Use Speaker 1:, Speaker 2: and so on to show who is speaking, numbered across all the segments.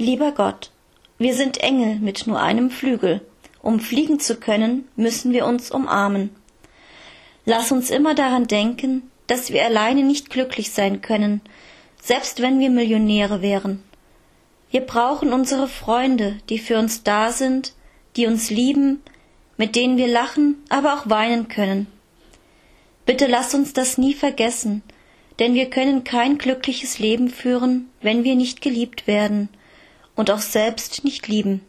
Speaker 1: Lieber Gott, wir sind Engel mit nur einem Flügel. Um fliegen zu können, müssen wir uns umarmen. Lass uns immer daran denken, dass wir alleine nicht glücklich sein können, selbst wenn wir Millionäre wären. Wir brauchen unsere Freunde, die für uns da sind, die uns lieben, mit denen wir lachen, aber auch weinen können. Bitte lass uns das nie vergessen, denn wir können kein glückliches Leben führen, wenn wir nicht geliebt werden und auch selbst nicht lieben.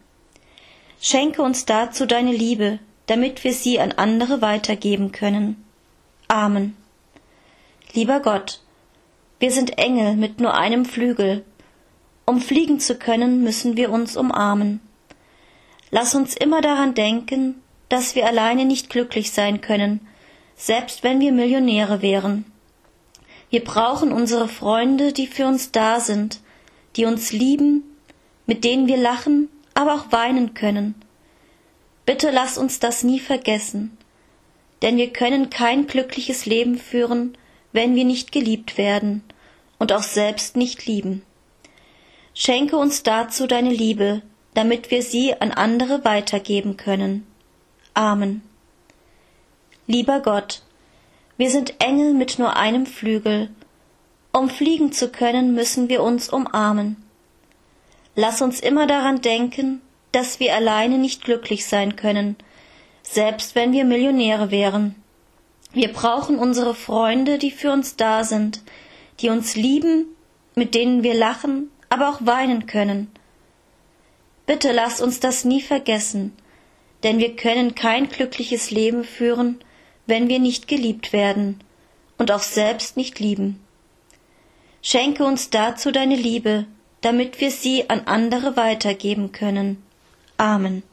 Speaker 1: Schenke uns dazu deine Liebe, damit wir sie an andere weitergeben können. Amen. Lieber Gott, wir sind Engel mit nur einem Flügel. Um fliegen zu können, müssen wir uns umarmen. Lass uns immer daran denken, dass wir alleine nicht glücklich sein können, selbst wenn wir Millionäre wären. Wir brauchen unsere Freunde, die für uns da sind, die uns lieben mit denen wir lachen, aber auch weinen können. Bitte lass uns das nie vergessen, denn wir können kein glückliches Leben führen, wenn wir nicht geliebt werden und auch selbst nicht lieben. Schenke uns dazu deine Liebe, damit wir sie an andere weitergeben können. Amen. Lieber Gott, wir sind Engel mit nur einem Flügel. Um fliegen zu können, müssen wir uns umarmen. Lass uns immer daran denken, dass wir alleine nicht glücklich sein können, selbst wenn wir Millionäre wären. Wir brauchen unsere Freunde, die für uns da sind, die uns lieben, mit denen wir lachen, aber auch weinen können. Bitte lass uns das nie vergessen, denn wir können kein glückliches Leben führen, wenn wir nicht geliebt werden und auch selbst nicht lieben. Schenke uns dazu deine Liebe, damit wir sie an andere weitergeben können. Amen.